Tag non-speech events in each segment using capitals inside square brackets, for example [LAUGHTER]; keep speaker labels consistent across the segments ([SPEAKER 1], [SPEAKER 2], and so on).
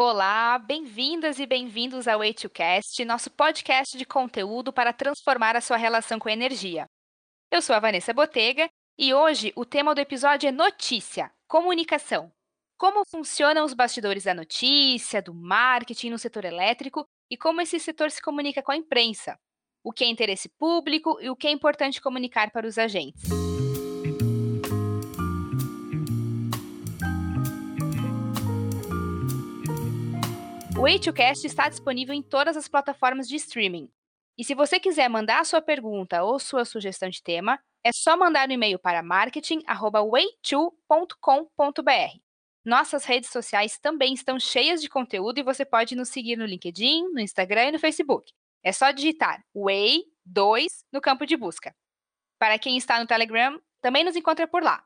[SPEAKER 1] Olá, bem-vindas e bem-vindos ao Way2Cast, nosso podcast de conteúdo para transformar a sua relação com a energia. Eu sou a Vanessa Botega e hoje o tema do episódio é notícia, comunicação. Como funcionam os bastidores da notícia, do marketing no setor elétrico e como esse setor se comunica com a imprensa. O que é interesse público e o que é importante comunicar para os agentes. O Way2Cast está disponível em todas as plataformas de streaming. E se você quiser mandar a sua pergunta ou sua sugestão de tema, é só mandar um e-mail para marketing@way2.com.br. Nossas redes sociais também estão cheias de conteúdo e você pode nos seguir no LinkedIn, no Instagram e no Facebook. É só digitar Way2 no campo de busca. Para quem está no Telegram, também nos encontra por lá.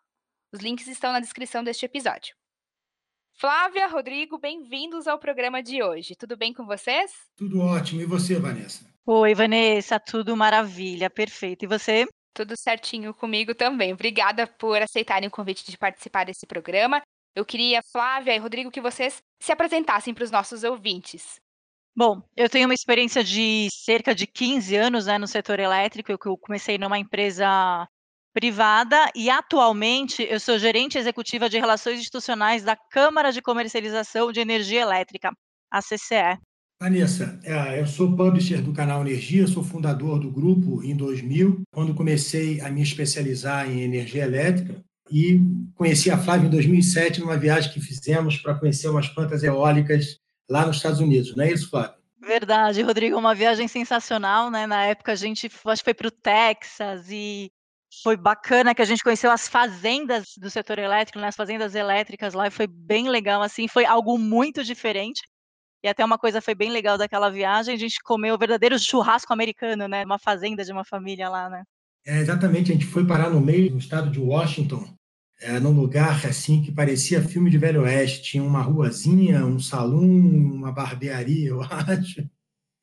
[SPEAKER 1] Os links estão na descrição deste episódio. Flávia, Rodrigo, bem-vindos ao programa de hoje. Tudo bem com vocês?
[SPEAKER 2] Tudo ótimo. E você, Vanessa?
[SPEAKER 3] Oi, Vanessa, tudo maravilha, perfeito. E você?
[SPEAKER 1] Tudo certinho comigo também. Obrigada por aceitarem o convite de participar desse programa. Eu queria, Flávia e Rodrigo, que vocês se apresentassem para os nossos ouvintes.
[SPEAKER 3] Bom, eu tenho uma experiência de cerca de 15 anos né, no setor elétrico. Eu comecei numa empresa privada e atualmente eu sou gerente executiva de relações institucionais da Câmara de Comercialização de Energia Elétrica, a CCE.
[SPEAKER 2] Vanessa, é, eu sou publisher do canal Energia, sou fundador do grupo em 2000, quando comecei a me especializar em energia elétrica e conheci a Flávia em 2007 numa viagem que fizemos para conhecer umas plantas eólicas lá nos Estados Unidos, não é isso, Flávia?
[SPEAKER 3] Verdade, Rodrigo, uma viagem sensacional, né? Na época a gente acho que foi para o Texas e foi bacana que a gente conheceu as fazendas do setor elétrico, né, as fazendas elétricas lá, e foi bem legal, assim, foi algo muito diferente. E até uma coisa foi bem legal daquela viagem, a gente comeu o verdadeiro churrasco americano, né, uma fazenda de uma família lá, né.
[SPEAKER 2] É, exatamente, a gente foi parar no meio do estado de Washington, é, num lugar assim que parecia filme de Velho Oeste. Tinha uma ruazinha, um salão, uma barbearia, eu [LAUGHS] acho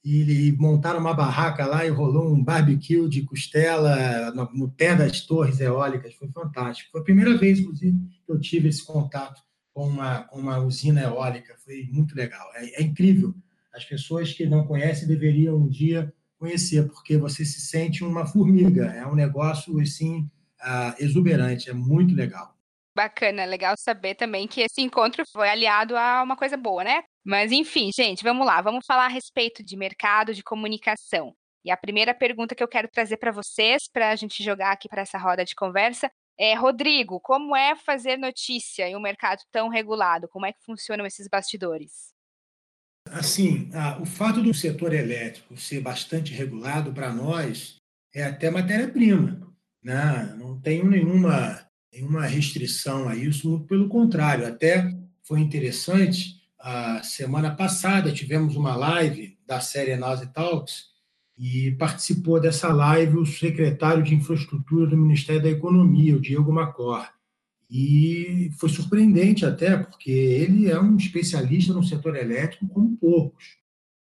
[SPEAKER 2] e montaram uma barraca lá e rolou um barbecue de costela no, no, pé das torres eólicas. Foi fantástico. Foi a primeira vez, inclusive, que eu tive esse contato com uma, com uma usina eólica. Foi muito legal. É, é incrível. As pessoas que não conhecem deveriam um dia conhecer, porque você se sente uma formiga. É um negócio assim uh, exuberante. É muito legal.
[SPEAKER 1] Bacana, legal saber também que esse encontro foi aliado a uma coisa boa, né? Mas enfim, gente, vamos lá, vamos falar a respeito de mercado de comunicação. E a primeira pergunta que eu quero trazer para vocês, para a gente jogar aqui para essa roda de conversa, é, Rodrigo, como é fazer notícia em um mercado tão regulado? Como é que funcionam esses bastidores?
[SPEAKER 2] Assim, o fato do setor elétrico ser bastante regulado para nós é até matéria-prima. Né? Não tenho nenhuma, nenhuma restrição a isso, pelo contrário. Até foi interessante a semana passada tivemos uma live da série Nase Talks e participou dessa live o secretário de Infraestrutura do Ministério da Economia, o Diego Macor. E foi surpreendente até, porque ele é um especialista no setor elétrico como poucos.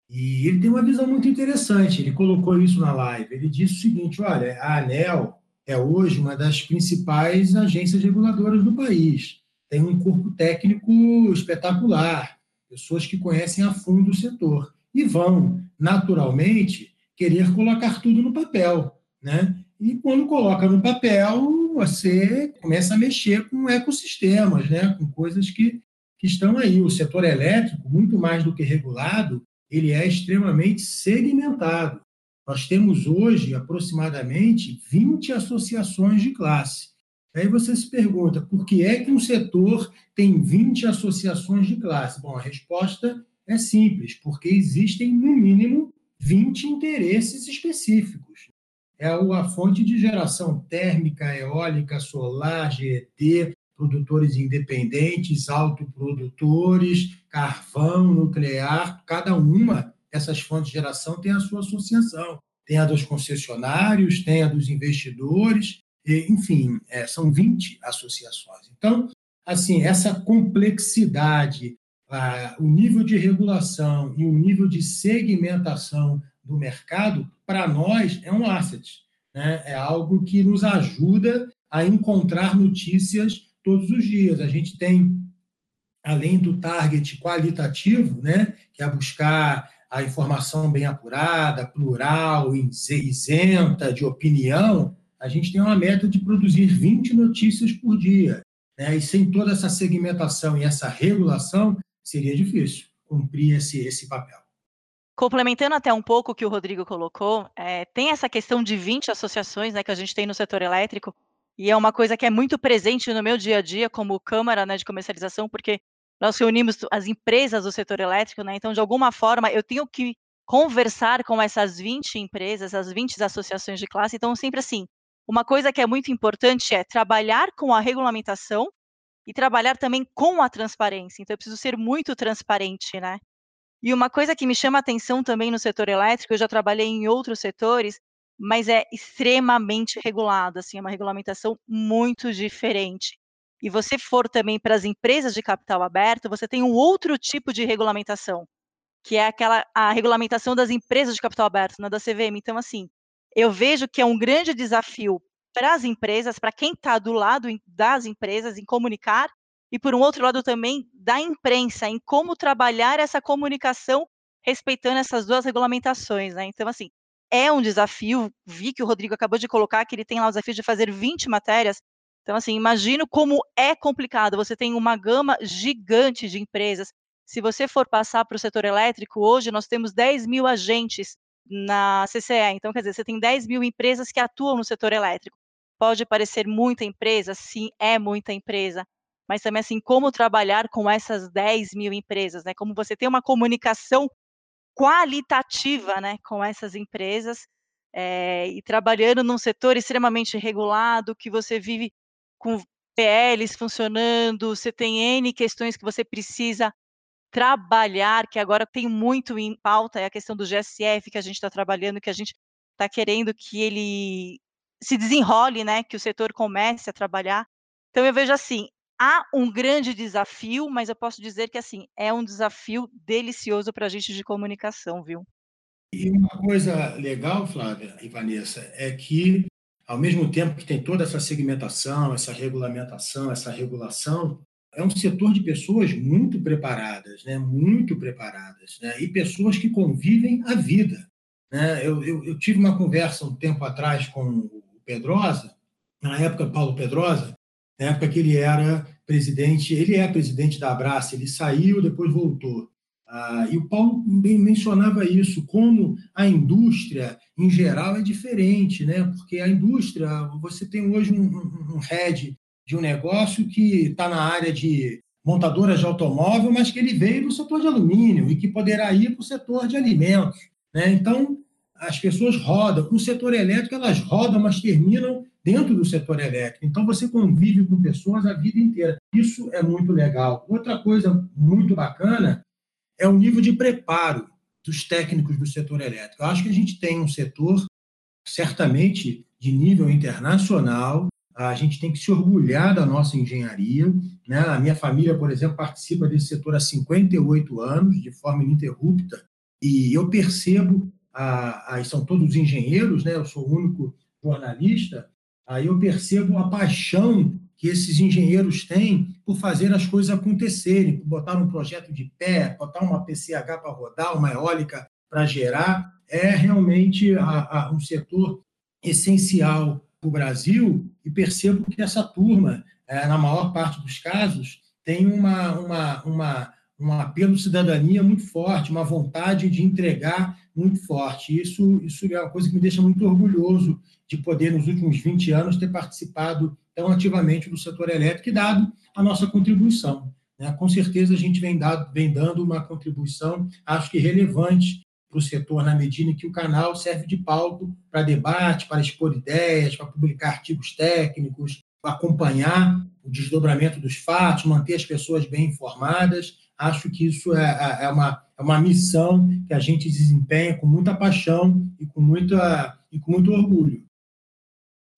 [SPEAKER 2] E ele tem uma visão muito interessante, ele colocou isso na live. Ele disse o seguinte: olha, a ANEL é hoje uma das principais agências reguladoras do país. Tem um corpo técnico espetacular, pessoas que conhecem a fundo o setor e vão, naturalmente, querer colocar tudo no papel. Né? E quando coloca no papel, você começa a mexer com ecossistemas, né? com coisas que, que estão aí. O setor elétrico, muito mais do que regulado, ele é extremamente segmentado. Nós temos hoje aproximadamente 20 associações de classe. Aí você se pergunta, por que é que um setor tem 20 associações de classe? Bom, a resposta é simples, porque existem, no mínimo, 20 interesses específicos. É a fonte de geração térmica, eólica, solar, GET, produtores independentes, autoprodutores, carvão, nuclear, cada uma dessas fontes de geração tem a sua associação. Tem a dos concessionários, tem a dos investidores, enfim, é, são 20 associações. Então, assim, essa complexidade, o nível de regulação e o nível de segmentação do mercado, para nós, é um asset. Né? É algo que nos ajuda a encontrar notícias todos os dias. A gente tem além do target qualitativo, né, que é buscar a informação bem apurada, plural, isenta de opinião, a gente tem uma meta de produzir 20 notícias por dia. Né? E sem toda essa segmentação e essa regulação, seria difícil cumprir esse, esse papel.
[SPEAKER 3] Complementando até um pouco o que o Rodrigo colocou, é, tem essa questão de 20 associações né, que a gente tem no setor elétrico, e é uma coisa que é muito presente no meu dia a dia como Câmara né, de Comercialização, porque nós reunimos as empresas do setor elétrico, né, então, de alguma forma, eu tenho que conversar com essas 20 empresas, as 20 associações de classe, então, sempre assim, uma coisa que é muito importante é trabalhar com a regulamentação e trabalhar também com a transparência, então eu preciso ser muito transparente, né. E uma coisa que me chama atenção também no setor elétrico, eu já trabalhei em outros setores, mas é extremamente regulado, assim, é uma regulamentação muito diferente. E você for também para as empresas de capital aberto, você tem um outro tipo de regulamentação, que é aquela a regulamentação das empresas de capital aberto, na né, da CVM. Então, assim, eu vejo que é um grande desafio para as empresas, para quem está do lado das empresas, em comunicar e por um outro lado também da imprensa em como trabalhar essa comunicação respeitando essas duas regulamentações, né? Então, assim, é um desafio. Vi que o Rodrigo acabou de colocar que ele tem lá o desafio de fazer 20 matérias. Então, assim, imagino como é complicado. Você tem uma gama gigante de empresas. Se você for passar para o setor elétrico, hoje nós temos 10 mil agentes na CCE. Então, quer dizer, você tem 10 mil empresas que atuam no setor elétrico. Pode parecer muita empresa, sim, é muita empresa mas também assim como trabalhar com essas 10 mil empresas, né? Como você ter uma comunicação qualitativa, né, com essas empresas é, e trabalhando num setor extremamente regulado, que você vive com PLs funcionando, você tem N questões que você precisa trabalhar, que agora tem muito em pauta, é a questão do GSF que a gente está trabalhando, que a gente está querendo que ele se desenrole, né, que o setor comece a trabalhar. Então eu vejo assim, há um grande desafio, mas eu posso dizer que, assim, é um desafio delicioso para a gente de comunicação, viu?
[SPEAKER 2] E uma coisa legal, Flávia e Vanessa, é que, ao mesmo tempo que tem toda essa segmentação, essa regulamentação, essa regulação, é um setor de pessoas muito preparadas, né? muito preparadas, né? e pessoas que convivem a vida. Né? Eu, eu, eu tive uma conversa um tempo atrás com o Pedrosa, na época Paulo Pedrosa, na época que ele era presidente, ele é presidente da Abraça, ele saiu, depois voltou. Ah, e o Paulo bem mencionava isso, como a indústria, em geral, é diferente, né? porque a indústria, você tem hoje um, um, um head de um negócio que está na área de montadoras de automóvel, mas que ele veio do setor de alumínio e que poderá ir para o setor de alimentos. Né? Então, as pessoas rodam. No setor elétrico, elas rodam, mas terminam dentro do setor elétrico. Então, você convive com pessoas a vida inteira. Isso é muito legal. Outra coisa muito bacana é o nível de preparo dos técnicos do setor elétrico. Eu acho que a gente tem um setor, certamente, de nível internacional. A gente tem que se orgulhar da nossa engenharia. Né? A minha família, por exemplo, participa desse setor há 58 anos, de forma ininterrupta. E eu percebo, a, são todos engenheiros, né? eu sou o único jornalista, Aí eu percebo a paixão que esses engenheiros têm por fazer as coisas acontecerem, por botar um projeto de pé, botar uma PCH para rodar, uma eólica para gerar. É realmente a, a, um setor essencial para o Brasil e percebo que essa turma, é, na maior parte dos casos, tem uma, uma, uma, um apelo cidadania muito forte, uma vontade de entregar muito forte. Isso, isso é uma coisa que me deixa muito orgulhoso de poder, nos últimos 20 anos, ter participado tão ativamente do setor elétrico e dado a nossa contribuição. Né? Com certeza, a gente vem, dado, vem dando uma contribuição, acho que relevante para o setor, na medida em que o canal serve de palco para debate, para expor ideias, para publicar artigos técnicos, acompanhar o desdobramento dos fatos, manter as pessoas bem informadas. Acho que isso é, é, é, uma, é uma missão que a gente desempenha com muita paixão e com, muita, e com muito orgulho.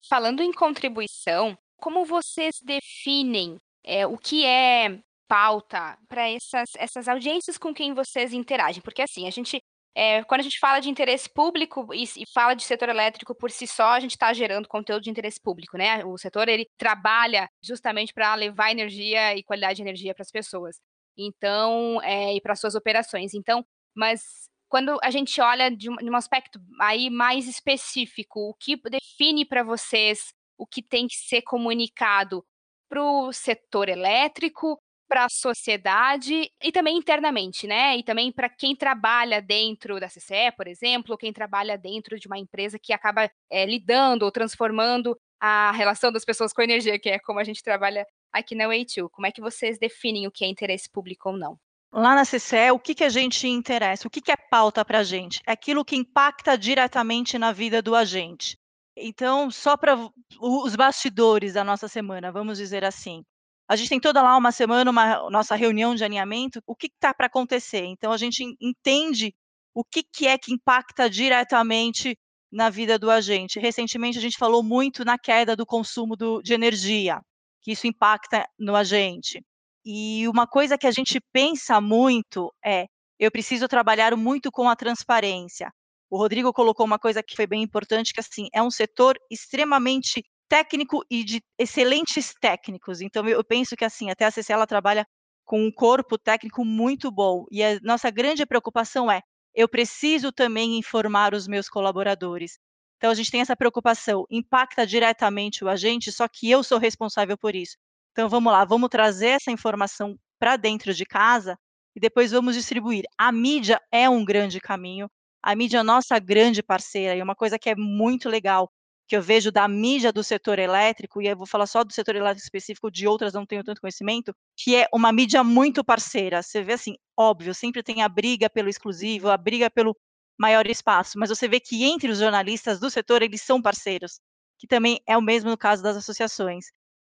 [SPEAKER 1] Falando em contribuição, como vocês definem é, o que é pauta para essas, essas audiências com quem vocês interagem? Porque assim, a gente é, quando a gente fala de interesse público e, e, fala de setor elétrico por si só, a gente está gerando conteúdo de interesse público, né? O setor ele trabalha justamente para levar energia e qualidade de energia para as pessoas. Então, é, e para suas operações. Então, mas quando a gente olha de um, de um aspecto aí mais específico, o que define para vocês o que tem que ser comunicado para o setor elétrico, para a sociedade e também internamente, né? E também para quem trabalha dentro da CCE, por exemplo, ou quem trabalha dentro de uma empresa que acaba é, lidando ou transformando a relação das pessoas com energia, que é como a gente trabalha aqui na Way2. Como é que vocês definem o que é interesse público ou não?
[SPEAKER 3] Lá na CCE, o que, que a gente interessa? O que, que é pauta para a gente? É aquilo que impacta diretamente na vida do agente. Então, só para os bastidores da nossa semana, vamos dizer assim. A gente tem toda lá uma semana, uma nossa reunião de alinhamento, o que está para acontecer. Então, a gente entende o que, que é que impacta diretamente na vida do agente. Recentemente, a gente falou muito na queda do consumo do, de energia, que isso impacta no agente. E uma coisa que a gente pensa muito é: eu preciso trabalhar muito com a transparência. O Rodrigo colocou uma coisa que foi bem importante, que assim, é um setor extremamente técnico e de excelentes técnicos. Então eu penso que assim, até a CC ela trabalha com um corpo técnico muito bom. E a nossa grande preocupação é, eu preciso também informar os meus colaboradores. Então a gente tem essa preocupação, impacta diretamente o agente, só que eu sou responsável por isso. Então vamos lá, vamos trazer essa informação para dentro de casa e depois vamos distribuir. A mídia é um grande caminho. A mídia é nossa grande parceira e uma coisa que é muito legal que eu vejo da mídia do setor elétrico, e eu vou falar só do setor elétrico específico, de outras não tenho tanto conhecimento, que é uma mídia muito parceira. Você vê assim, óbvio, sempre tem a briga pelo exclusivo, a briga pelo maior espaço, mas você vê que entre os jornalistas do setor eles são parceiros, que também é o mesmo no caso das associações.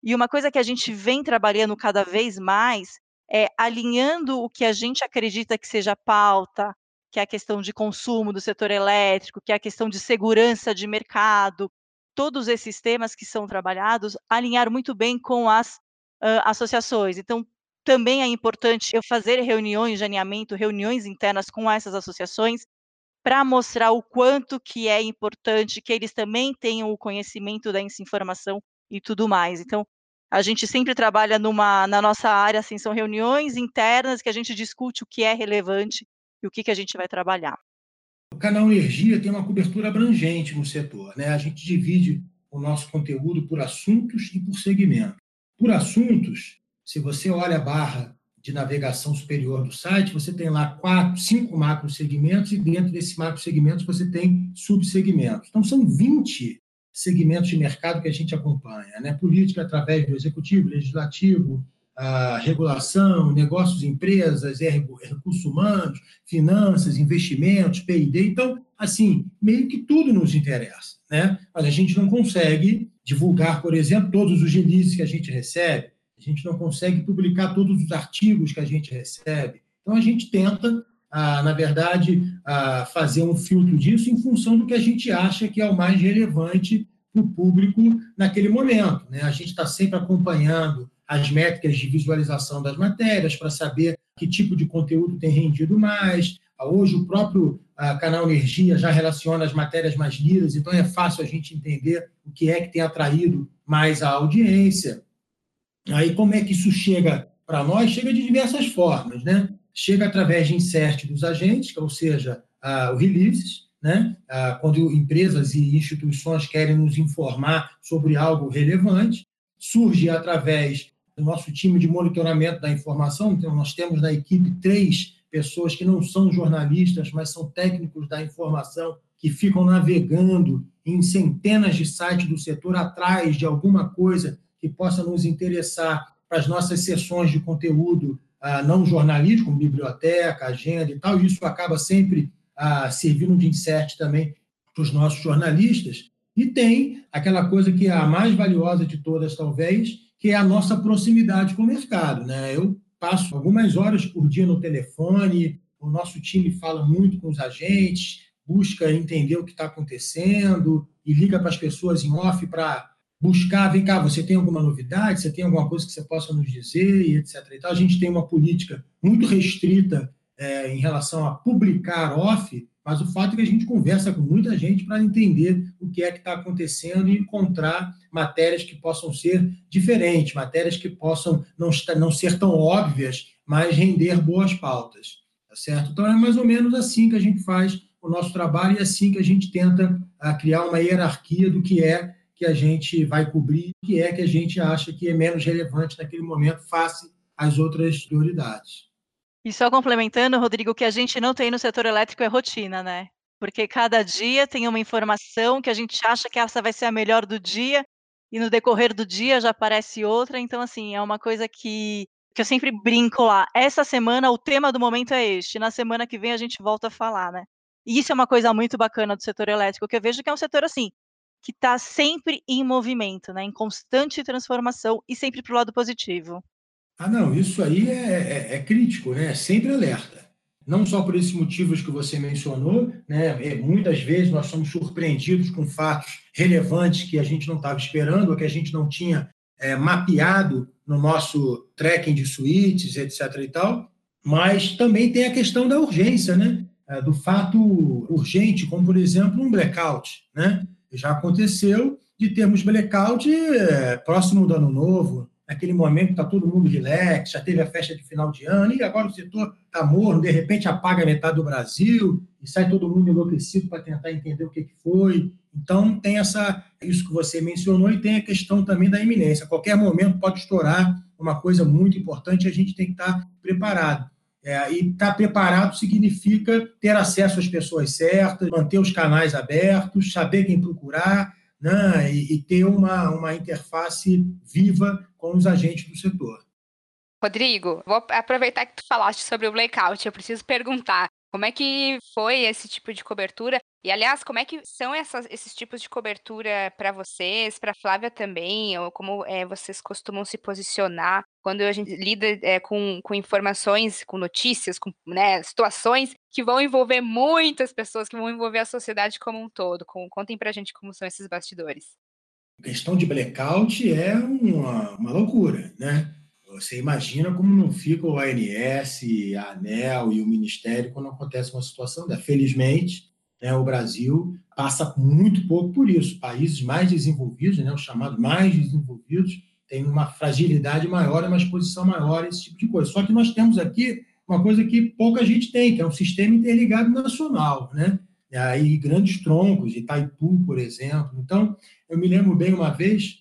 [SPEAKER 3] E uma coisa que a gente vem trabalhando cada vez mais é alinhando o que a gente acredita que seja pauta, que é a questão de consumo do setor elétrico, que é a questão de segurança de mercado, todos esses temas que são trabalhados, alinhar muito bem com as uh, associações. Então, também é importante eu fazer reuniões de alinhamento, reuniões internas com essas associações, para mostrar o quanto que é importante que eles também tenham o conhecimento da informação e tudo mais. Então, a gente sempre trabalha numa, na nossa área, assim, são reuniões internas que a gente discute o que é relevante e o que, que a gente vai trabalhar.
[SPEAKER 2] Canal Energia tem uma cobertura abrangente no setor. Né? A gente divide o nosso conteúdo por assuntos e por segmento. Por assuntos, se você olha a barra de navegação superior do site, você tem lá quatro, cinco macro segmentos e dentro desses macro segmentos você tem subsegmentos. Então são 20 segmentos de mercado que a gente acompanha, né? Política através do executivo, legislativo, regulação, negócios, empresas, é recursos humanos, finanças, investimentos, P&D. Então, assim, meio que tudo nos interessa, né? Mas a gente não consegue divulgar, por exemplo, todos os releases que a gente recebe, a gente não consegue publicar todos os artigos que a gente recebe. Então, a gente tenta, na verdade, fazer um filtro disso em função do que a gente acha que é o mais relevante para o público naquele momento. Né? A gente está sempre acompanhando as métricas de visualização das matérias, para saber que tipo de conteúdo tem rendido mais. Hoje, o próprio ah, canal Energia já relaciona as matérias mais lidas, então é fácil a gente entender o que é que tem atraído mais a audiência. Aí, como é que isso chega para nós? Chega de diversas formas, né? Chega através de insert dos agentes, ou seja, ah, o releases, né? Ah, quando empresas e instituições querem nos informar sobre algo relevante, surge através do nosso time de monitoramento da informação. Então, nós temos na equipe três pessoas que não são jornalistas, mas são técnicos da informação, que ficam navegando em centenas de sites do setor atrás de alguma coisa que possa nos interessar para as nossas sessões de conteúdo ah, não jornalístico, como biblioteca, agenda e tal. Isso acaba sempre ah, servindo de insert também para os nossos jornalistas. E tem aquela coisa que é a mais valiosa de todas, talvez, que é a nossa proximidade com o mercado. Né? Eu passo algumas horas por dia no telefone, o nosso time fala muito com os agentes, busca entender o que está acontecendo e liga para as pessoas em off para buscar, vem cá, você tem alguma novidade, você tem alguma coisa que você possa nos dizer, e etc. Então, a gente tem uma política muito restrita é, em relação a publicar off, mas o fato é que a gente conversa com muita gente para entender o que é que está acontecendo e encontrar matérias que possam ser diferentes, matérias que possam não, não ser tão óbvias mas render boas pautas, tá certo? Então é mais ou menos assim que a gente faz o nosso trabalho e é assim que a gente tenta uh, criar uma hierarquia do que é que a gente vai cobrir, o que é que a gente acha que é menos relevante naquele momento face às outras prioridades.
[SPEAKER 3] E só complementando, Rodrigo, o que a gente não tem no setor elétrico é rotina, né? Porque cada dia tem uma informação que a gente acha que essa vai ser a melhor do dia, e no decorrer do dia já aparece outra. Então, assim, é uma coisa que, que eu sempre brinco lá. Essa semana o tema do momento é este, na semana que vem a gente volta a falar, né? E isso é uma coisa muito bacana do setor elétrico, que eu vejo que é um setor assim, que está sempre em movimento, né? Em constante transformação e sempre para o lado positivo.
[SPEAKER 2] Ah, não, isso aí é, é, é, crítico, né? É sempre alerta. Não só por esses motivos que você mencionou, né? É, muitas vezes nós somos surpreendidos com fatos relevantes que a gente não estava esperando, ou que a gente não tinha é, mapeado no nosso tracking de suítes, etc. e tal, mas também tem a questão da urgência, né? É, do fato urgente, como por exemplo um blackout, né? Já aconteceu de termos blackout próximo do ano novo, naquele momento está todo mundo relax, já teve a festa de final de ano, e agora o setor está morno, de repente apaga metade do Brasil e sai todo mundo enlouquecido para tentar entender o que, que foi. Então, tem essa, isso que você mencionou e tem a questão também da iminência. A qualquer momento pode estourar uma coisa muito importante a gente tem que estar tá preparado. É, e estar tá preparado significa ter acesso às pessoas certas, manter os canais abertos, saber quem procurar, né, e, e, ter uma, uma interface viva com os agentes do setor.
[SPEAKER 1] Rodrigo, vou aproveitar que tu falaste sobre o blackout, eu preciso perguntar como é que foi esse tipo de cobertura? E, aliás, como é que são essas, esses tipos de cobertura para vocês, para Flávia também, ou como é, vocês costumam se posicionar quando a gente lida é, com, com informações, com notícias, com né, situações que vão envolver muitas pessoas, que vão envolver a sociedade como um todo? Com, contem para a gente como são esses bastidores.
[SPEAKER 2] A questão de blackout é uma, uma loucura, né? Você imagina como não fica o ANS, a ANEL e o Ministério quando acontece uma situação dessa. Felizmente, né, o Brasil passa muito pouco por isso. Países mais desenvolvidos, né, os chamados mais desenvolvidos, têm uma fragilidade maior, uma exposição maior, esse tipo de coisa. Só que nós temos aqui uma coisa que pouca gente tem, que é um sistema interligado nacional, né? E aí grandes troncos, Itaipu, por exemplo. Então, eu me lembro bem uma vez,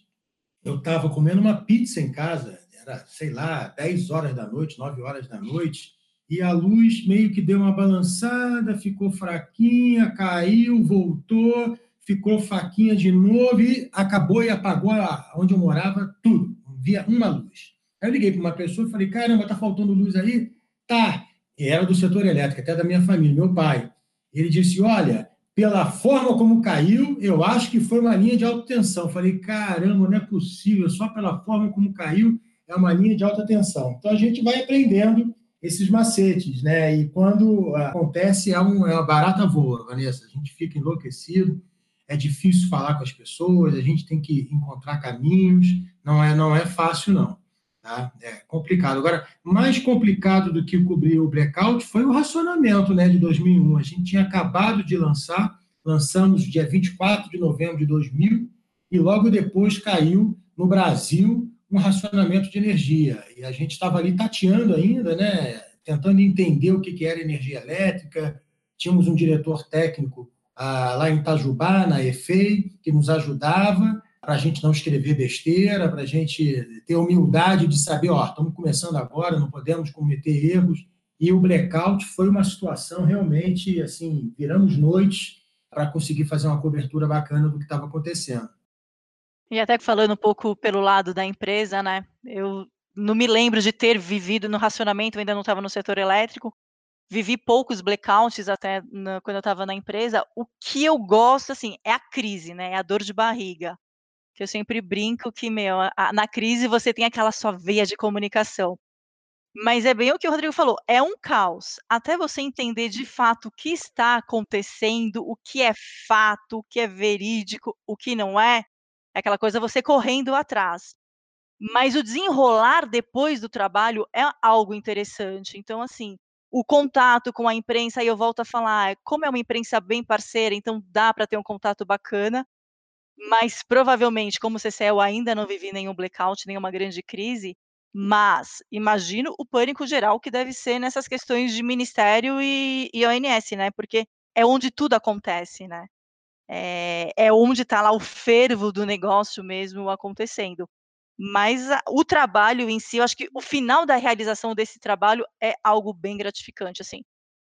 [SPEAKER 2] eu estava comendo uma pizza em casa, era, sei lá, 10 horas da noite, 9 horas da noite, e a luz meio que deu uma balançada, ficou fraquinha, caiu, voltou, ficou fraquinha de novo e acabou e apagou onde eu morava tudo. Via uma luz. Aí eu liguei para uma pessoa e falei: caramba, tá faltando luz aí? Tá. E era do setor elétrico, até da minha família, meu pai. Ele disse: olha, pela forma como caiu, eu acho que foi uma linha de alta tensão. Falei: caramba, não é possível, só pela forma como caiu é uma linha de alta tensão. Então a gente vai aprendendo esses macetes, né? E quando acontece é, um, é uma barata voa, Vanessa. A gente fica enlouquecido, é difícil falar com as pessoas, a gente tem que encontrar caminhos, não é não é fácil não, tá? É complicado. Agora, mais complicado do que cobrir o blackout foi o racionamento, né, de 2001. A gente tinha acabado de lançar, lançamos dia 24 de novembro de 2000 e logo depois caiu no Brasil um racionamento de energia. E a gente estava ali tateando ainda, né? tentando entender o que, que era energia elétrica. Tínhamos um diretor técnico ah, lá em Itajubá, na EFEI, que nos ajudava para a gente não escrever besteira, para a gente ter humildade de saber, ó, estamos começando agora, não podemos cometer erros. E o blackout foi uma situação realmente, assim, viramos noites para conseguir fazer uma cobertura bacana do que estava acontecendo.
[SPEAKER 3] E até falando um pouco pelo lado da empresa, né? Eu não me lembro de ter vivido no racionamento, ainda não estava no setor elétrico. Vivi poucos blackouts até na, quando eu estava na empresa. O que eu gosto, assim, é a crise, né? É a dor de barriga. Que eu sempre brinco que, meu, a, na crise você tem aquela sua veia de comunicação. Mas é bem o que o Rodrigo falou, é um caos. Até você entender de fato o que está acontecendo, o que é fato, o que é verídico, o que não é, é aquela coisa você correndo atrás. Mas o desenrolar depois do trabalho é algo interessante. Então, assim, o contato com a imprensa, aí eu volto a falar, como é uma imprensa bem parceira, então dá para ter um contato bacana, mas provavelmente, como CCE eu ainda não vivi nenhum blackout, nenhuma grande crise, Mas imagino o pânico geral que deve ser nessas questões de ministério e, e ONS, né? Porque é onde tudo acontece, né? É, é onde está lá o fervo do negócio mesmo acontecendo. Mas a, o trabalho em si, eu acho que o final da realização desse trabalho é algo bem gratificante, assim.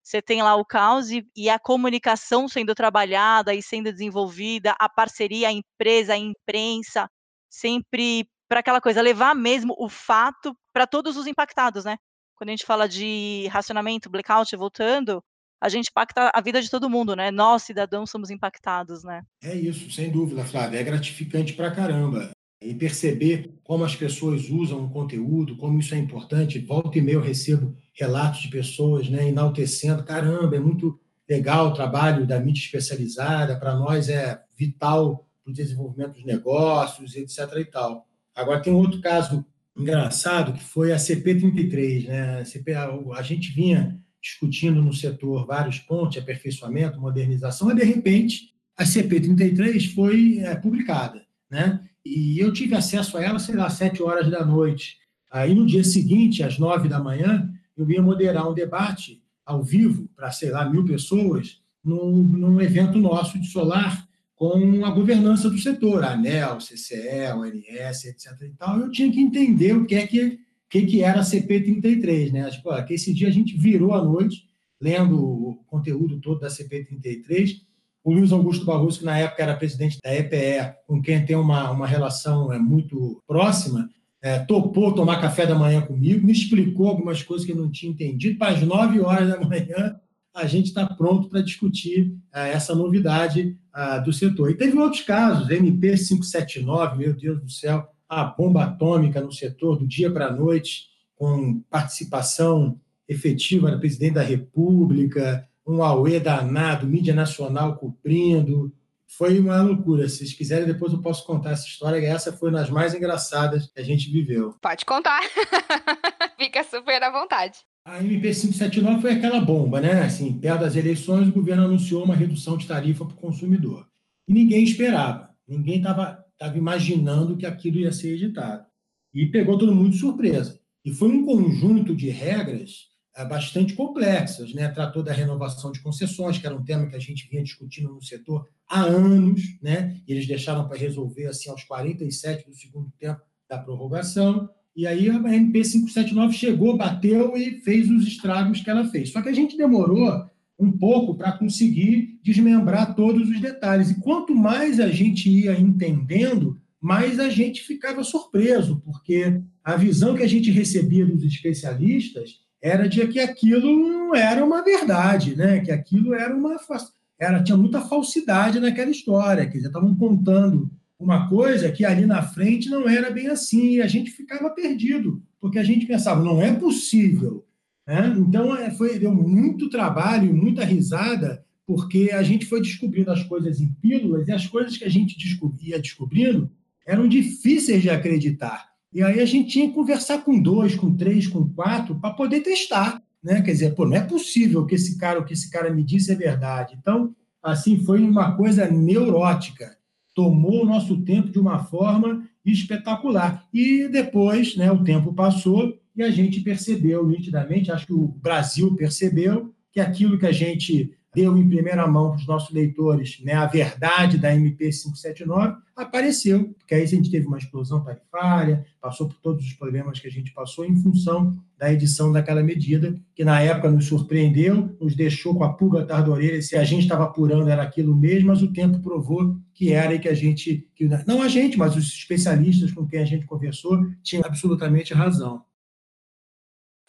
[SPEAKER 3] Você tem lá o caos e, e a comunicação sendo trabalhada e sendo desenvolvida, a parceria, a empresa, a imprensa, sempre para aquela coisa, levar mesmo o fato para todos os impactados, né? Quando a gente fala de racionamento, blackout, voltando, a gente impacta a vida de todo mundo, né? Nós, cidadãos, somos impactados, né?
[SPEAKER 2] É isso, sem dúvida, Flávia. É gratificante para caramba. E perceber como as pessoas usam o conteúdo, como isso é importante. Volta e meia eu recebo relatos de pessoas né, enaltecendo. Caramba, é muito legal o trabalho da mídia especializada. Para nós é vital para o desenvolvimento dos negócios, etc. e tal. Agora, tem um outro caso engraçado, que foi a CP33. Né? A, CP, a gente vinha discutindo no setor vários pontos, aperfeiçoamento, modernização, e, de repente, a CP33 foi é, publicada. Né? E eu tive acesso a ela, sei lá, às sete horas da noite. Aí, no dia seguinte, às nove da manhã, eu ia moderar um debate ao vivo para, sei lá, mil pessoas, num, num evento nosso de solar, com a governança do setor, a ANEL, CCE, ONS, etc. E tal, eu tinha que entender o que é que, que, que era a CP33. Né? Tipo, que esse dia a gente virou à noite, lendo o conteúdo todo da CP33. O Luiz Augusto Barroso, que na época era presidente da EPE, com quem tem uma, uma relação é, muito próxima, é, topou tomar café da manhã comigo, me explicou algumas coisas que eu não tinha entendido. Para as nove horas da manhã, a gente está pronto para discutir é, essa novidade do setor. E teve outros casos, MP 579, meu Deus do céu, a bomba atômica no setor do dia para a noite, com participação efetiva do presidente da República, um auê danado, mídia nacional cobrindo. Foi uma loucura. Se vocês quiserem, depois eu posso contar essa história. Essa foi uma das mais engraçadas que a gente viveu.
[SPEAKER 1] Pode contar. [LAUGHS] Fica super à vontade.
[SPEAKER 2] A MP 579 foi aquela bomba, né? Assim, perto das eleições, o governo anunciou uma redução de tarifa para o consumidor. E ninguém esperava, ninguém estava imaginando que aquilo ia ser editado. E pegou todo mundo de surpresa. E foi um conjunto de regras é, bastante complexas, né? Tratou da renovação de concessões, que era um tema que a gente vinha discutindo no setor há anos, né? E eles deixaram para resolver assim aos 47 do segundo tempo da prorrogação. E aí a MP 579 chegou, bateu e fez os estragos que ela fez. Só que a gente demorou um pouco para conseguir desmembrar todos os detalhes. E quanto mais a gente ia entendendo, mais a gente ficava surpreso, porque a visão que a gente recebia dos especialistas era de que aquilo não era uma verdade, né? que aquilo era uma. Era, tinha muita falsidade naquela história, que já estavam contando uma coisa que ali na frente não era bem assim, e a gente ficava perdido, porque a gente pensava, não é possível. Né? Então, é, foi, deu muito trabalho, muita risada, porque a gente foi descobrindo as coisas em pílulas, e as coisas que a gente descobria, descobrindo eram difíceis de acreditar. E aí a gente tinha que conversar com dois, com três, com quatro, para poder testar. Né? Quer dizer, pô, não é possível que esse cara, o que esse cara me disse é verdade. Então, assim, foi uma coisa neurótica tomou o nosso tempo de uma forma espetacular. E depois, né, o tempo passou e a gente percebeu nitidamente, acho que o Brasil percebeu, que aquilo que a gente deu em primeira mão para os nossos leitores, né, a verdade da MP 579, apareceu, porque aí a gente teve uma explosão tarifária, passou por todos os problemas que a gente passou em função da edição daquela medida, que na época nos surpreendeu, nos deixou com a pulga atrás da orelha, se a gente estava apurando era aquilo mesmo, mas o tempo provou que era e que a gente, que, não a gente, mas os especialistas com quem a gente conversou, tinham absolutamente razão.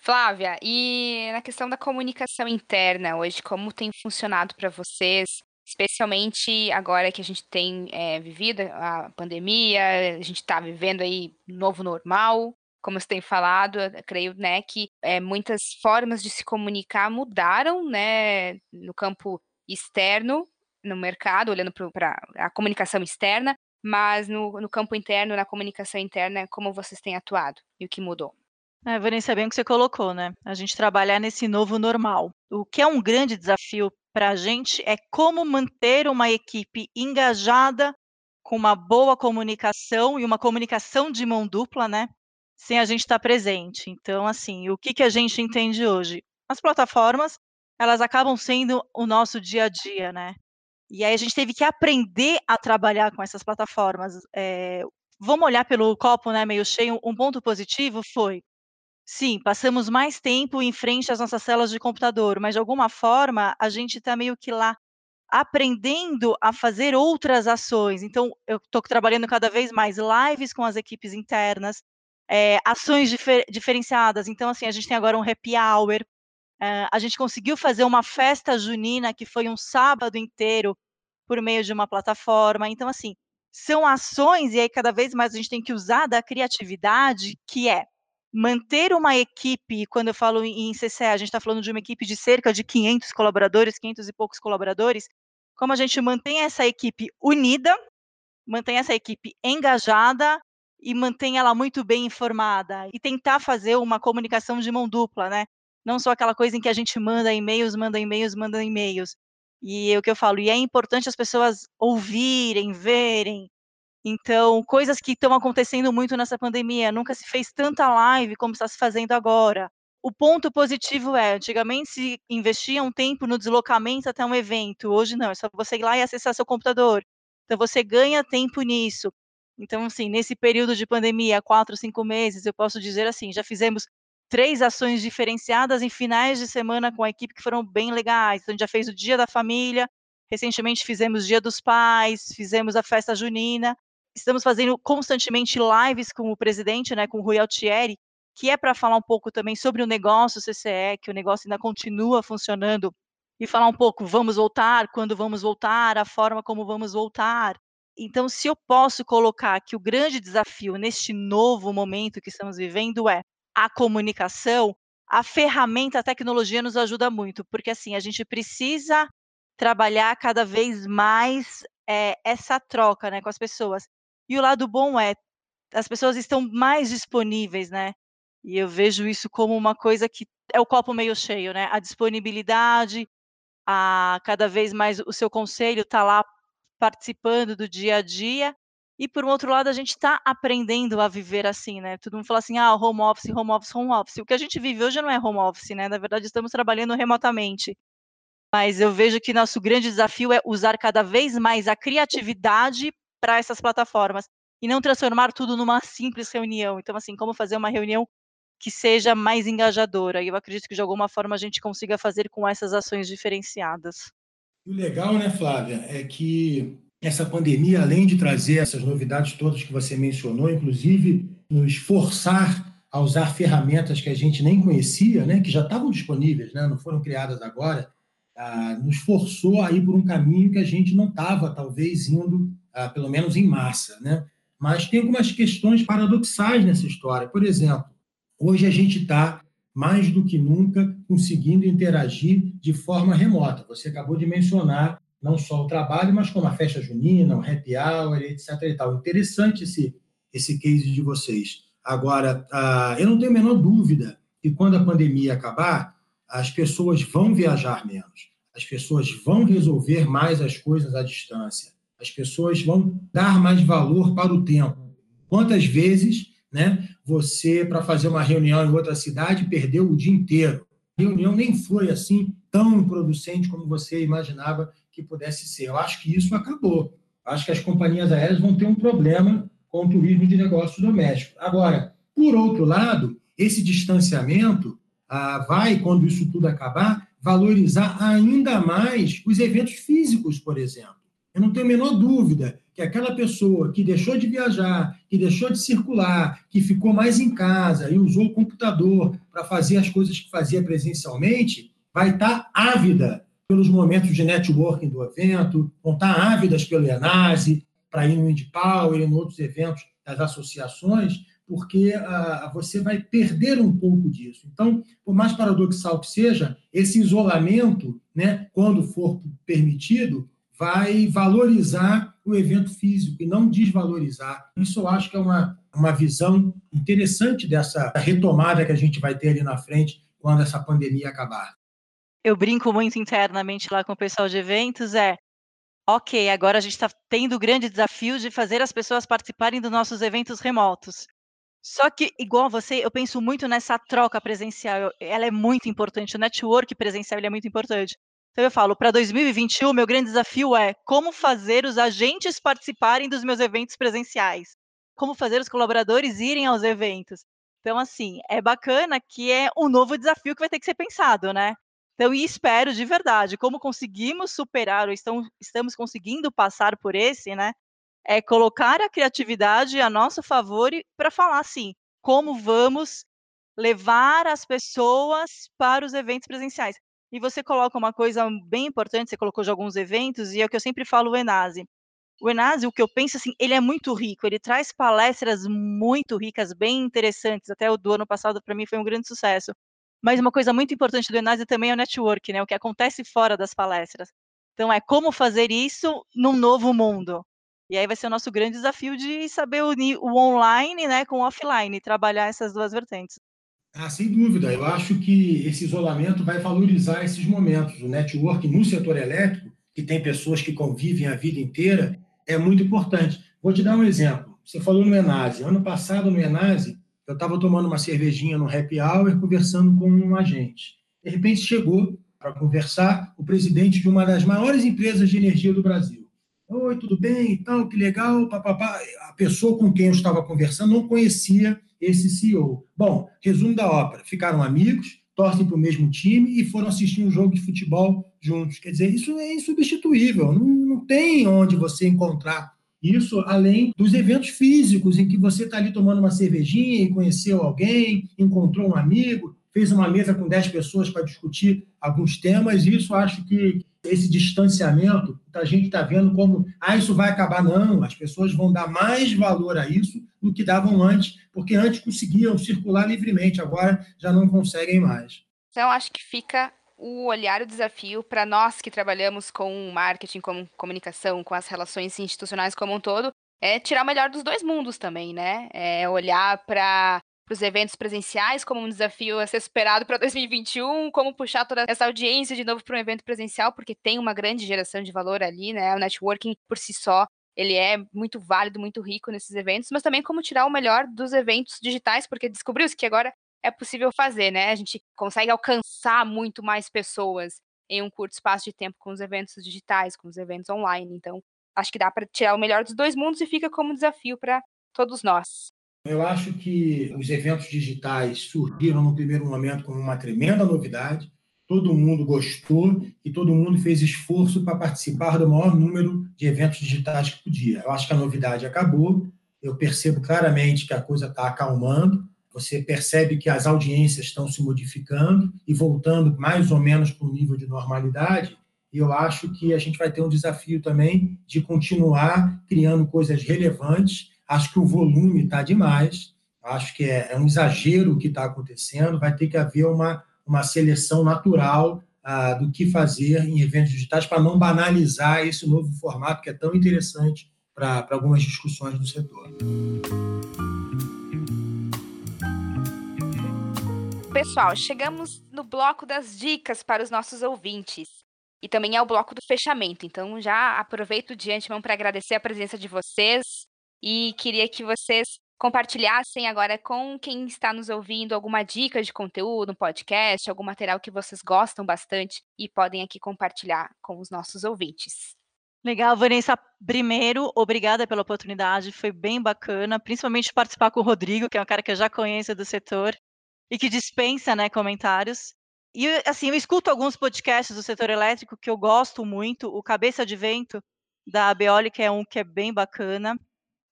[SPEAKER 1] Flávia, e na questão da comunicação interna hoje, como tem funcionado para vocês, especialmente agora que a gente tem é, vivido a pandemia, a gente está vivendo aí novo normal, como você tem falado, creio né, que é, muitas formas de se comunicar mudaram né, no campo externo, no mercado, olhando para a comunicação externa, mas no, no campo interno, na comunicação interna, como vocês têm atuado e o que mudou?
[SPEAKER 3] É, Vanessa, é bem o que você colocou, né? A gente trabalhar nesse novo normal. O que é um grande desafio para a gente é como manter uma equipe engajada, com uma boa comunicação e uma comunicação de mão dupla, né? sem a gente estar presente. Então, assim, o que, que a gente entende hoje? As plataformas, elas acabam sendo o nosso dia a dia, né? E aí a gente teve que aprender a trabalhar com essas plataformas. É, vamos olhar pelo copo né, meio cheio. Um ponto positivo foi, sim, passamos mais tempo em frente às nossas celas de computador, mas de alguma forma a gente está meio que lá aprendendo a fazer outras ações. Então, eu estou trabalhando cada vez mais lives com as equipes internas, é, ações difer diferenciadas. Então, assim, a gente tem agora um happy hour. É, a gente conseguiu fazer uma festa junina que foi um sábado inteiro por meio de uma plataforma. Então, assim, são ações, e aí cada vez mais a gente tem que usar da criatividade, que é manter uma equipe, quando eu falo em CCE, a gente está falando de uma equipe de cerca de 500 colaboradores, 500 e poucos colaboradores, como a gente mantém essa equipe unida, mantém essa equipe engajada e mantém ela muito bem informada e tentar fazer uma comunicação de mão dupla, né? Não só aquela coisa em que a gente manda e-mails, manda e-mails, manda e-mails. E é o que eu falo, e é importante as pessoas ouvirem, verem. Então, coisas que estão acontecendo muito nessa pandemia, nunca se fez tanta live como está se fazendo agora. O ponto positivo é, antigamente se investia um tempo no deslocamento até um evento, hoje não, é só você ir lá e acessar seu computador. Então você ganha tempo nisso. Então, assim, nesse período de pandemia, quatro, cinco meses, eu posso dizer assim, já fizemos três ações diferenciadas em finais de semana com a equipe que foram bem legais. Então, a gente já fez o Dia da Família, recentemente fizemos Dia dos Pais, fizemos a festa junina. Estamos fazendo constantemente lives com o presidente, né, com o Rui Altieri, que é para falar um pouco também sobre o negócio CCE, que o negócio ainda continua funcionando, e falar um pouco, vamos voltar, quando vamos voltar, a forma como vamos voltar. Então, se eu posso colocar que o grande desafio neste novo momento que estamos vivendo é a comunicação, a ferramenta, a tecnologia nos ajuda muito, porque assim, a gente precisa trabalhar cada vez mais é, essa troca né, com as pessoas. E o lado bom é, as pessoas estão mais disponíveis, né? E eu vejo isso como uma coisa que é o copo meio cheio, né? A disponibilidade, a cada vez mais o seu conselho está lá participando do dia a dia. E por um outro lado, a gente está aprendendo a viver assim, né? Todo mundo fala assim, ah, home office, home office, home office. O que a gente vive hoje não é home office, né? Na verdade, estamos trabalhando remotamente. Mas eu vejo que nosso grande desafio é usar cada vez mais a criatividade para essas plataformas e não transformar tudo numa simples reunião. Então, assim, como fazer uma reunião que seja mais engajadora. E eu acredito que de alguma forma a gente consiga fazer com essas ações diferenciadas.
[SPEAKER 2] O legal, né, Flávia, é que essa pandemia, além de trazer essas novidades todas que você mencionou, inclusive nos forçar a usar ferramentas que a gente nem conhecia, né, que já estavam disponíveis, né, não foram criadas agora, ah, nos forçou a ir por um caminho que a gente não estava, talvez, indo, pelo menos em massa. Né? Mas tem algumas questões paradoxais nessa história. Por exemplo, Hoje a gente está, mais do que nunca, conseguindo interagir de forma remota. Você acabou de mencionar não só o trabalho, mas como a festa junina, o happy hour, etc. E tal. Interessante esse, esse case de vocês. Agora, ah, eu não tenho a menor dúvida que quando a pandemia acabar, as pessoas vão viajar menos, as pessoas vão resolver mais as coisas à distância, as pessoas vão dar mais valor para o tempo. Quantas vezes né? Você, para fazer uma reunião em outra cidade, perdeu o dia inteiro. A reunião nem foi assim tão producente como você imaginava que pudesse ser. Eu acho que isso acabou. Acho que as companhias aéreas vão ter um problema com o turismo de negócios domésticos. Agora, por outro lado, esse distanciamento ah, vai, quando isso tudo acabar, valorizar ainda mais os eventos físicos, por exemplo. Eu não tenho a menor dúvida que aquela pessoa que deixou de viajar, que deixou de circular, que ficou mais em casa e usou o computador para fazer as coisas que fazia presencialmente, vai estar ávida pelos momentos de networking do evento, vão estar ávidas pelo Enase, para ir no Indipal e em outros eventos das associações, porque ah, você vai perder um pouco disso. Então, por mais paradoxal que seja, esse isolamento, né, quando for permitido, vai valorizar o evento físico e não desvalorizar. Isso eu acho que é uma, uma visão interessante dessa retomada que a gente vai ter ali na frente quando essa pandemia acabar.
[SPEAKER 3] Eu brinco muito internamente lá com o pessoal de eventos, é ok, agora a gente está tendo o grande desafio de fazer as pessoas participarem dos nossos eventos remotos. Só que, igual você, eu penso muito nessa troca presencial. Ela é muito importante. O network presencial é muito importante. Então eu falo, para 2021, meu grande desafio é como fazer os agentes participarem dos meus eventos presenciais. Como fazer os colaboradores irem aos eventos. Então, assim, é bacana que é um novo desafio que vai ter que ser pensado, né? Então, e espero de verdade, como conseguimos superar, ou estão, estamos conseguindo passar por esse, né? É colocar a criatividade a nosso favor para falar assim, como vamos levar as pessoas para os eventos presenciais. E você coloca uma coisa bem importante, você colocou de alguns eventos, e é o que eu sempre falo o Enase. O Enase, o que eu penso assim, ele é muito rico, ele traz palestras muito ricas, bem interessantes. Até o do ano passado, para mim, foi um grande sucesso. Mas uma coisa muito importante do Enase também é o network, né? O que acontece fora das palestras. Então, é como fazer isso num novo mundo. E aí vai ser o nosso grande desafio de saber unir o online né, com o offline, trabalhar essas duas vertentes.
[SPEAKER 2] Ah, sem dúvida. Eu acho que esse isolamento vai valorizar esses momentos. O network no setor elétrico, que tem pessoas que convivem a vida inteira, é muito importante. Vou te dar um exemplo. Você falou no Enase. Ano passado, no Enase, eu estava tomando uma cervejinha no happy hour, conversando com um agente. De repente, chegou para conversar o presidente de uma das maiores empresas de energia do Brasil. Oi, tudo bem? Então, que legal. Papapá. A pessoa com quem eu estava conversando não conhecia esse CEO. Bom, resumo da ópera: ficaram amigos, torcem para o mesmo time e foram assistir um jogo de futebol juntos. Quer dizer, isso é insubstituível. Não, não tem onde você encontrar isso além dos eventos físicos em que você está ali tomando uma cervejinha e conheceu alguém, encontrou um amigo, fez uma mesa com 10 pessoas para discutir alguns temas. Isso acho que esse distanciamento, a gente está vendo como, ah, isso vai acabar. Não, as pessoas vão dar mais valor a isso do que davam antes, porque antes conseguiam circular livremente, agora já não conseguem mais.
[SPEAKER 1] Então, acho que fica o olhar o desafio para nós que trabalhamos com marketing, com comunicação, com as relações institucionais como um todo, é tirar o melhor dos dois mundos também, né? É olhar para para os eventos presenciais como um desafio a ser superado para 2021, [LAUGHS] como puxar toda essa audiência de novo para um evento presencial, porque tem uma grande geração de valor ali, né? O networking por si só, ele é muito válido, muito rico nesses eventos, mas também como tirar o melhor dos eventos digitais, porque descobriu-se que agora é possível fazer, né? A gente consegue alcançar muito mais pessoas em um curto espaço de tempo com os eventos digitais, com os eventos online. Então, acho que dá para tirar o melhor dos dois mundos e fica como desafio para todos nós.
[SPEAKER 2] Eu acho que os eventos digitais surgiram no primeiro momento como uma tremenda novidade. Todo mundo gostou e todo mundo fez esforço para participar do maior número de eventos digitais que podia. Eu acho que a novidade acabou. Eu percebo claramente que a coisa está acalmando. Você percebe que as audiências estão se modificando e voltando mais ou menos para o nível de normalidade. E eu acho que a gente vai ter um desafio também de continuar criando coisas relevantes Acho que o volume está demais, acho que é, é, um exagero o que está acontecendo, vai ter que haver uma, uma seleção natural ah, do que fazer em eventos digitais para não banalizar esse novo formato que é tão interessante para algumas discussões do setor.
[SPEAKER 1] Pessoal, chegamos no bloco das dicas para os nossos ouvintes. E também é o bloco do fechamento. Então, já aproveito de antemão para agradecer a presença de vocês, e queria que vocês compartilhassem agora com quem está nos ouvindo alguma dica de conteúdo, um podcast, algum material que vocês gostam bastante e podem aqui compartilhar com os nossos ouvintes.
[SPEAKER 3] Legal, Vanessa. Primeiro, obrigada pela oportunidade, foi bem bacana, principalmente participar com o Rodrigo, que é um cara que eu já conheço do setor e que dispensa né, comentários. E assim, eu escuto alguns podcasts do setor elétrico que eu gosto muito, o Cabeça de Vento da Abeoli, é um que é bem bacana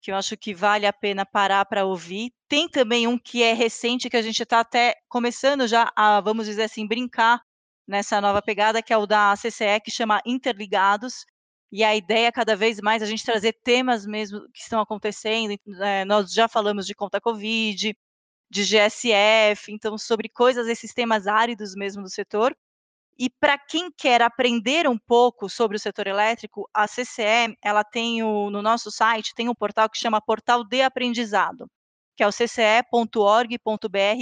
[SPEAKER 3] que eu acho que vale a pena parar para ouvir. Tem também um que é recente, que a gente está até começando já a, vamos dizer assim, brincar nessa nova pegada, que é o da CCE, que chama Interligados. E a ideia é cada vez mais a gente trazer temas mesmo que estão acontecendo. É, nós já falamos de conta Covid, de GSF, então sobre coisas, esses temas áridos mesmo do setor. E para quem quer aprender um pouco sobre o setor elétrico, a CCE, ela tem o, no nosso site, tem um portal que chama Portal de Aprendizado, que é o cce.org.br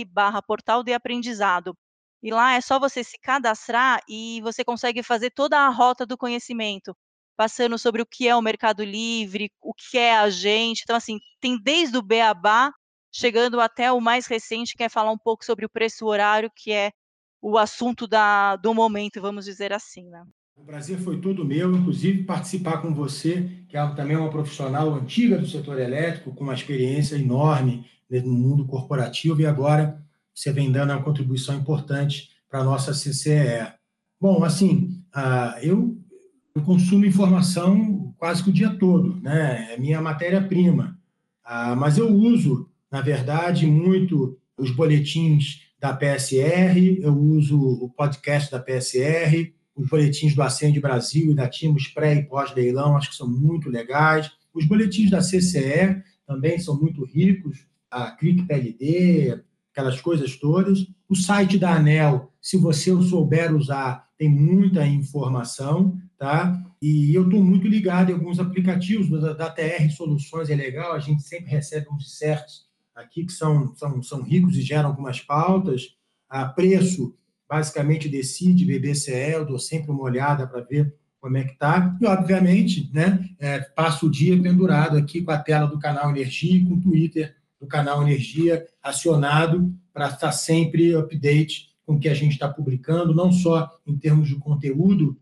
[SPEAKER 3] barra Portal de Aprendizado. E lá é só você se cadastrar e você consegue fazer toda a rota do conhecimento, passando sobre o que é o Mercado Livre, o que é a gente. Então, assim, tem desde o beabá chegando até o mais recente, que é falar um pouco sobre o preço horário, que é o assunto da, do momento, vamos dizer assim. Né?
[SPEAKER 2] O prazer foi todo meu, inclusive participar com você, que é também uma profissional antiga do setor elétrico, com uma experiência enorme no mundo corporativo, e agora você vem dando uma contribuição importante para a nossa CCE. Bom, assim, eu, consumo informação quase que o dia todo, né? é minha matéria-prima, mas eu uso, na verdade, muito os boletins da PSR, eu uso o podcast da PSR, os boletins do Acende Brasil e da Timos pré e pós-leilão, acho que são muito legais. Os boletins da CCE também são muito ricos, a Clique PLD, aquelas coisas todas. O site da ANEL, se você souber usar, tem muita informação, tá? E eu estou muito ligado em alguns aplicativos da, da TR Soluções, é legal, a gente sempre recebe uns certos aqui que são, são, são ricos e geram algumas pautas. A preço, basicamente, decide BBCE, eu dou sempre uma olhada para ver como é que está. E, obviamente, né, é, passo o dia pendurado aqui com a tela do canal Energia e com o Twitter do canal Energia acionado para estar sempre update com o que a gente está publicando, não só em termos de conteúdo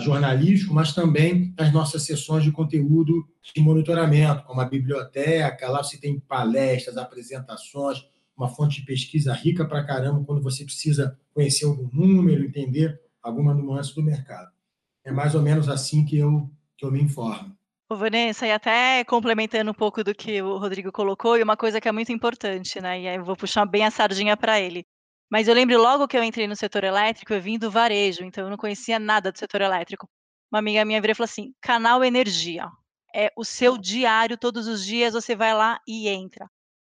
[SPEAKER 2] jornalístico, mas também nas nossas sessões de conteúdo de monitoramento, como a biblioteca, lá você tem palestras, apresentações, uma fonte de pesquisa rica para caramba quando você precisa conhecer algum número, entender alguma nuance do mercado. É mais ou menos assim que eu, que eu me informo.
[SPEAKER 3] Ô, Vanessa, e até complementando um pouco do que o Rodrigo colocou, e uma coisa que é muito importante, né? E aí eu vou puxar bem a sardinha para ele. Mas eu lembro logo que eu entrei no setor elétrico, eu vim do varejo, então eu não conhecia nada do setor elétrico. Uma amiga minha virou e falou assim: canal Energia. É o seu diário, todos os dias você vai lá e entra.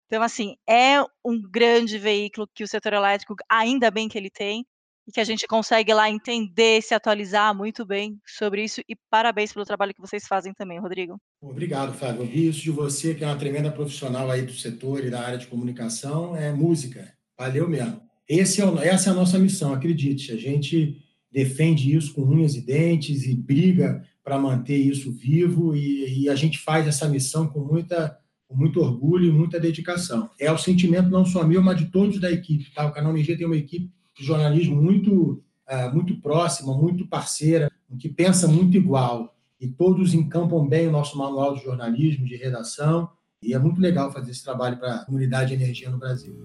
[SPEAKER 3] Então, assim, é um grande veículo que o setor elétrico, ainda bem que ele tem, e que a gente consegue lá entender, se atualizar muito bem sobre isso. E parabéns pelo trabalho que vocês fazem também, Rodrigo.
[SPEAKER 2] Obrigado, Fábio. isso de você, que é uma tremenda profissional aí do setor e da área de comunicação, é música. Valeu mesmo. Esse é essa é a nossa missão, acredite. A gente defende isso com unhas e dentes e briga para manter isso vivo e, e, a gente faz essa missão com muita com muito orgulho e muita dedicação. É o sentimento não só meu, mas de todos da equipe. Tá? O Canal MG tem uma equipe de jornalismo muito, uh, muito próxima, muito parceira, que pensa muito igual. E todos encampam bem o nosso manual de jornalismo, de redação. E é muito legal fazer esse trabalho para a comunidade de energia no Brasil.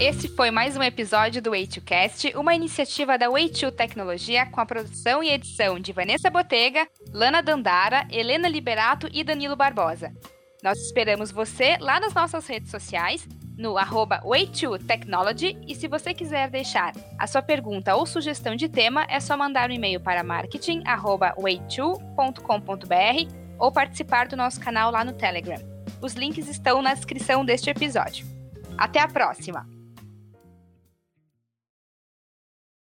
[SPEAKER 1] Esse foi mais um episódio do Way2Cast, uma iniciativa da Way2 Tecnologia com a produção e edição de Vanessa Botega, Lana Dandara, Helena Liberato e Danilo Barbosa. Nós esperamos você lá nas nossas redes sociais, no arroba Way2Technology, e se você quiser deixar a sua pergunta ou sugestão de tema, é só mandar um e-mail para marketing.way2.com.br ou participar do nosso canal lá no Telegram. Os links estão na descrição deste episódio. Até a próxima!